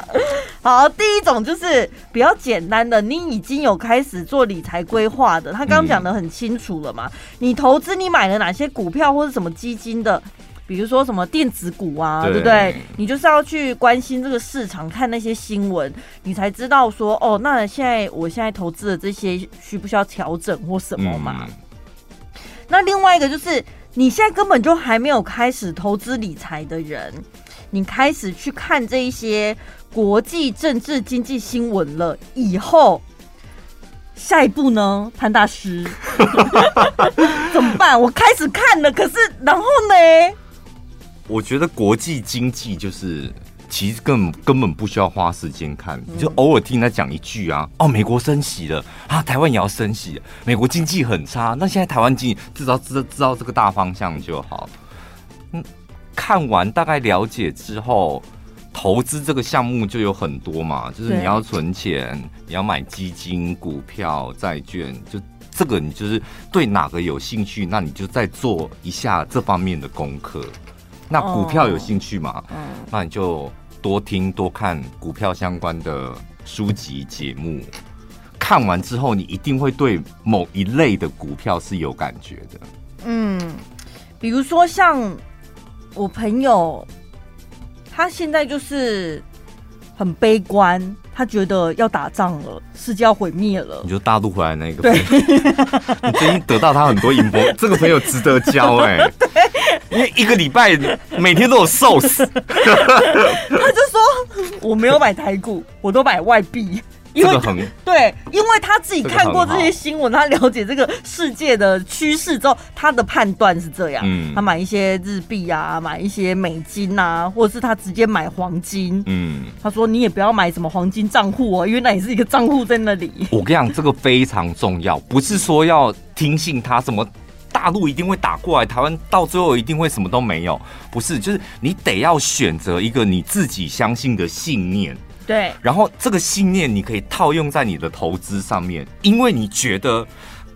好，第一种就是比较简单的，你已经有开始做理财规划的。他刚刚讲的很清楚了嘛？嗯、你投资你买了哪些股票或者什么基金的？比如说什么电子股啊，对，对不对？你就是要去关心这个市场，看那些新闻，你才知道说哦，那现在我现在投资的这些需不需要调整或什么嘛？嗯、那另外一个就是你现在根本就还没有开始投资理财的人，你开始去看这一些国际政治经济新闻了以后，下一步呢，潘大师 怎么办？我开始看了，可是然后呢？我觉得国际经济就是，其实根本根本不需要花时间看，你就偶尔听他讲一句啊，哦，美国升息了啊，台湾也要升息，美国经济很差，那现在台湾经济至少知道知道这个大方向就好。嗯，看完大概了解之后，投资这个项目就有很多嘛，就是你要存钱，你要买基金、股票、债券，就这个你就是对哪个有兴趣，那你就再做一下这方面的功课。那股票有兴趣嘛？嗯，那你就多听多看股票相关的书籍节目。看完之后，你一定会对某一类的股票是有感觉的。嗯，比如说像我朋友，他现在就是很悲观，他觉得要打仗了，世界要毁灭了。你就大陆回来那个，对，你最近得到他很多音波，这个朋友值得交哎、欸。因为一个礼拜每天都有瘦死，他就说我没有买台股，我都买外币。因为对，因为他自己看过这些新闻，他了解这个世界的趋势之后，他的判断是这样。嗯，他买一些日币啊，买一些美金啊，或者是他直接买黄金。嗯，他说你也不要买什么黄金账户哦，因为那也是一个账户在那里。我跟你讲，这个非常重要，不是说要听信他什么。大陆一定会打过来，台湾到最后一定会什么都没有，不是？就是你得要选择一个你自己相信的信念，对。然后这个信念你可以套用在你的投资上面，因为你觉得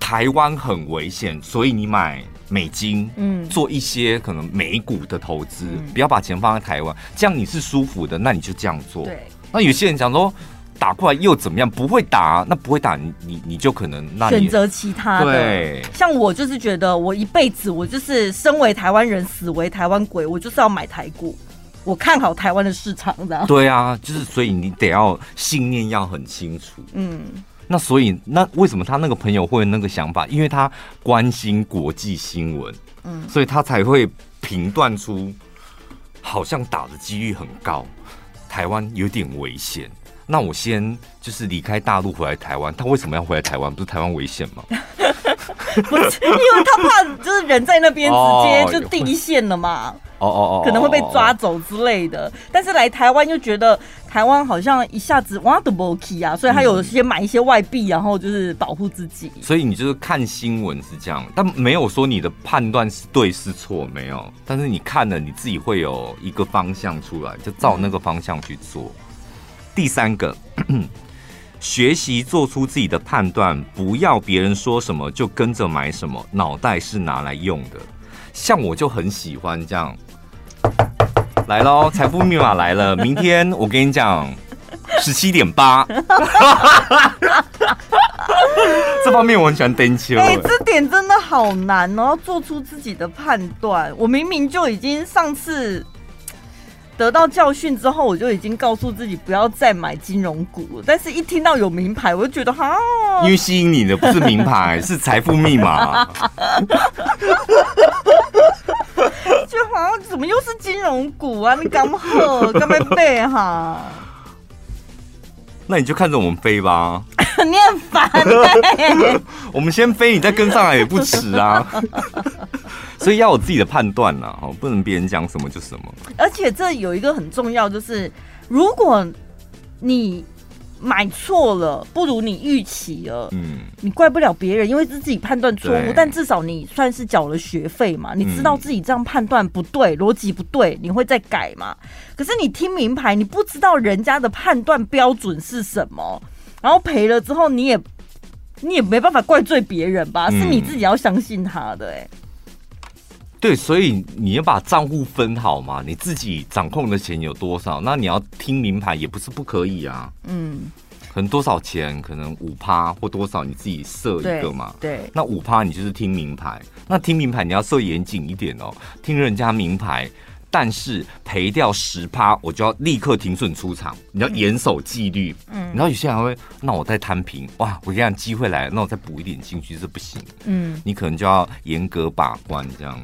台湾很危险，所以你买美金，嗯，做一些可能美股的投资，嗯，不要把钱放在台湾，这样你是舒服的，那你就这样做。对。那有些人讲说。打过来又怎么样？不会打，那不会打，你你你就可能那选择其他的。对，像我就是觉得，我一辈子我就是身为台湾人，死为台湾鬼，我就是要买台股。我看好台湾的市场的。对啊，就是所以你得要信念要很清楚。嗯，那所以那为什么他那个朋友会有那个想法？因为他关心国际新闻，嗯，所以他才会评断出好像打的几率很高，台湾有点危险。那我先就是离开大陆回来台湾，他为什么要回来台湾？不是台湾危险吗？不是，因为他怕就是人在那边直接就第一线了嘛。哦哦哦，可能会被抓走之类的。但是来台湾又觉得台湾好像一下子哇都不 OK 啊，所以他有些买一些外币，然后就是保护自己。所以你就是看新闻是这样，但没有说你的判断是对是错，没有。但是你看了你自己会有一个方向出来，就照那个方向去做。第三个，学习做出自己的判断，不要别人说什么就跟着买什么，脑袋是拿来用的。像我就很喜欢这样，来喽，财富密码来了。明天我跟你讲，十七点八。这方面我很喜欢登秋。哎，这点真的好难哦，要做出自己的判断。我明明就已经上次。得到教训之后，我就已经告诉自己不要再买金融股了。但是，一听到有名牌，我就觉得哈，因为吸引你的不是名牌，是财富密码。就好像怎么又是金融股啊？你刚好刚没背哈？那你就看着我们飞吧。你很烦欸。我们先飞，你再跟上来也不迟啊。所以要有自己的判断呐，哦，不能别人讲什么就什么。而且这有一个很重要，就是如果你买错了，不如你预期了，嗯，你怪不了别人，因为是自己判断错误。但至少你算是缴了学费嘛，你知道自己这样判断不对，逻辑不对，你会再改嘛。可是你听明牌，你不知道人家的判断标准是什么，然后赔了之后你也。你也没办法怪罪别人吧？嗯、是你自己要相信他的、欸，哎。对，所以你要把账户分好嘛，你自己掌控的钱有多少？那你要听名牌也不是不可以啊。嗯，可能多少钱，可能五趴或多少，你自己设一个嘛。对，对那五趴你就是听名牌，那听名牌你要设严谨一点哦，听人家名牌，但是赔掉十趴，我就要立刻停损出场，你要严守纪律。嗯，然后有些人还会，那我再摊平，哇，我跟你讲机会来了，那我再补一点进去，这不行。嗯，你可能就要严格把关这样。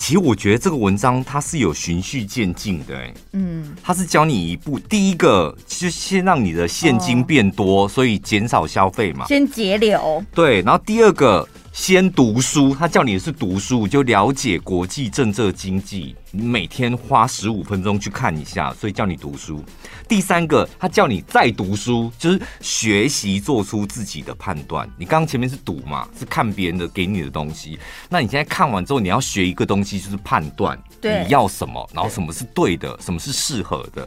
其实我觉得这个文章它是有循序渐进的，哎，嗯，它是教你一步，第一个就先让你的现金变多，哦、所以减少消费嘛，先节流，对，然后第二个。先读书，他叫你的是读书，就了解国际政治经济。每天花十五分钟去看一下，所以叫你读书。第三个，他叫你再读书，就是学习做出自己的判断。你刚刚前面是读嘛，是看别人的给你的东西。那你现在看完之后，你要学一个东西，就是判断你要什么，然后什么是对的，什么是适合的。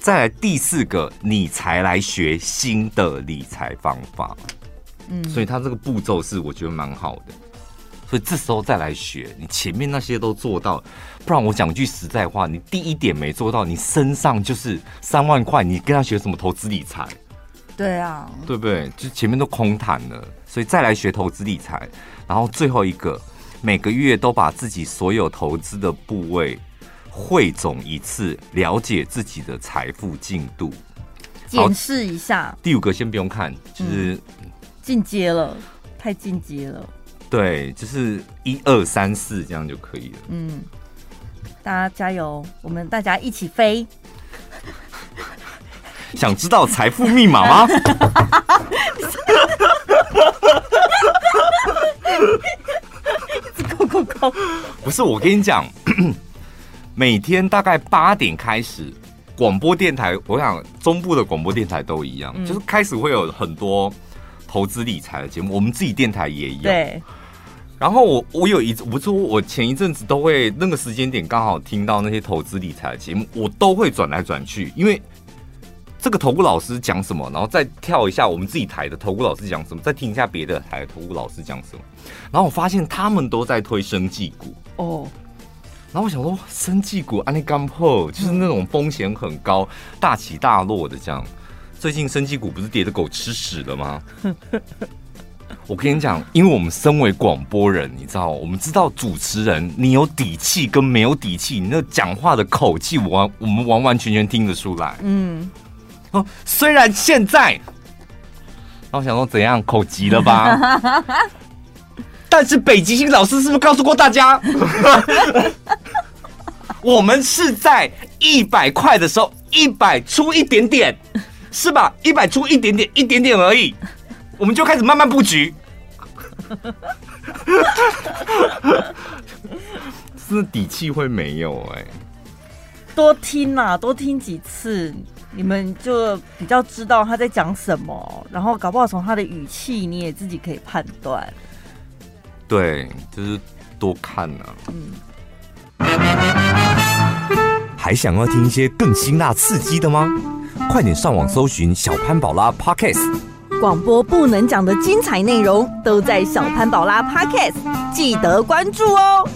再来第四个，你才来学新的理财方法。嗯，所以他这个步骤是我觉得蛮好的，所以这时候再来学，你前面那些都做到，不然我讲句实在话，你第一点没做到，你身上就是三万块，你跟他学什么投资理财？对啊，对不对？就前面都空谈了，所以再来学投资理财，然后最后一个，每个月都把自己所有投资的部位汇总一次，了解自己的财富进度，检视一下。第五个先不用看，就是。嗯进阶了，太进阶了。对，就是一二三四这样就可以了。嗯，大家加油，我们大家一起飞。想知道财富密码吗？不是，我跟你讲，每天大概八点开始，广播电台，我想中部的广播电台都一样，嗯、就是开始会有很多。投资理财的节目，我们自己电台也有。对。然后我我有一不是我前一阵子都会那个时间点刚好听到那些投资理财的节目，我都会转来转去，因为这个投顾老师讲什么，然后再跳一下我们自己台的投顾老师讲什么，再听一下别的台的投顾老师讲什么。然后我发现他们都在推生技股哦。然后我想说，生技股安利干破，就是那种风险很高、大起大落的这样。最近生技股不是跌的狗吃屎了吗？我跟你讲，因为我们身为广播人，你知道，我们知道主持人你有底气跟没有底气，你那讲话的口气，完我们完完全全听得出来。嗯，哦，虽然现在，我想说怎样口急了吧？但是北极星老师是不是告诉过大家，我们是在一百块的时候，一百出一点点。是吧？一百出一点点，一点点而已，我们就开始慢慢布局。是底气会没有哎、欸？多听啦，多听几次，你们就比较知道他在讲什么，然后搞不好从他的语气，你也自己可以判断。对，就是多看啊。嗯。还想要听一些更辛辣刺激的吗？快点上网搜寻小潘宝拉 Podcast，广播不能讲的精彩内容都在小潘宝拉 Podcast，记得关注哦。